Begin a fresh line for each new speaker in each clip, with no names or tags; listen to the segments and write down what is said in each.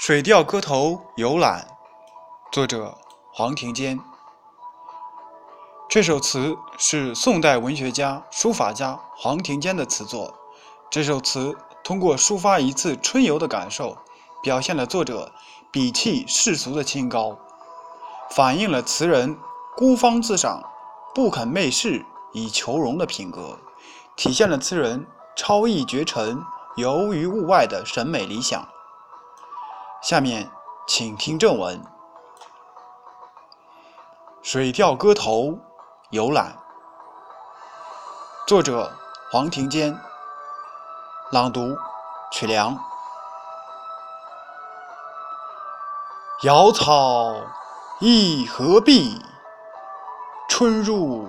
《水调歌头·游览》作者黄庭坚。这首词是宋代文学家、书法家黄庭坚的词作。这首词通过抒发一次春游的感受，表现了作者鄙弃世俗的清高，反映了词人孤芳自赏、不肯媚世以求荣的品格，体现了词人超逸绝尘、游于物外的审美理想。下面请听正文，《水调歌头·游览》，作者黄庭坚，朗读曲梁。瑶草一河碧，春入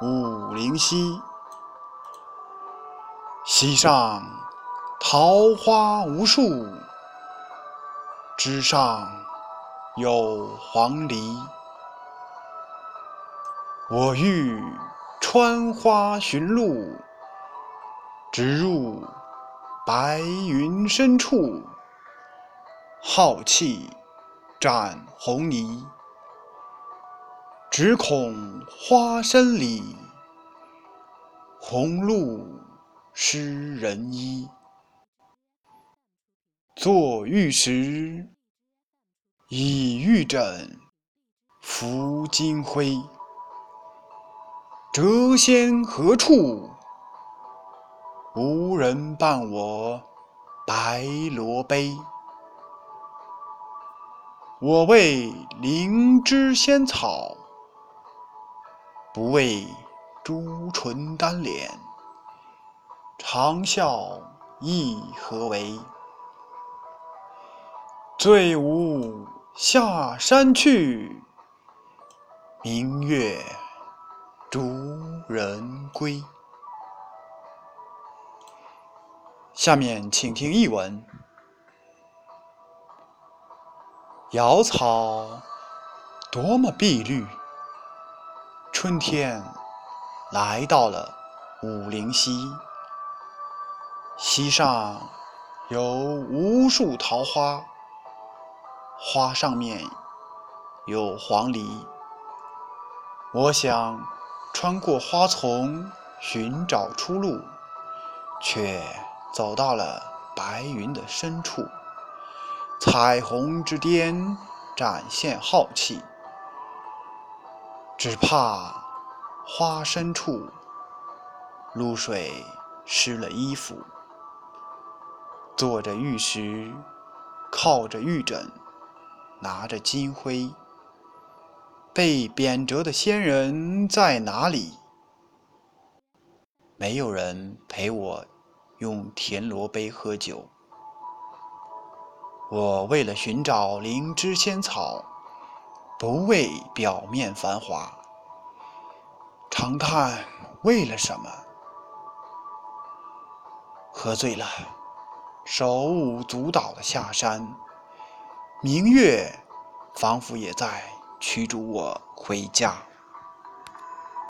五陵西。溪上桃花无数。枝上有黄鹂，我欲穿花寻路，直入白云深处，浩气展红泥。只恐花深里，红露湿人衣。作玉石，以玉枕拂金辉。谪仙何处？无人伴我白罗杯。我为灵芝仙草，不为朱唇丹脸。长啸意何为？醉舞下山去，明月逐人归。下面请听译文：瑶草多么碧绿，春天来到了武陵溪，溪上有无数桃花。花上面有黄鹂，我想穿过花丛寻找出路，却走到了白云的深处。彩虹之巅展现浩气，只怕花深处露水湿了衣服。坐着玉石，靠着玉枕。拿着金徽，被贬谪的仙人在哪里？没有人陪我用田螺杯喝酒。我为了寻找灵芝仙草，不为表面繁华，长叹为了什么？喝醉了，手舞足蹈的下山。明月，仿佛也在驱逐我回家。